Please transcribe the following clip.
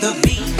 the beat.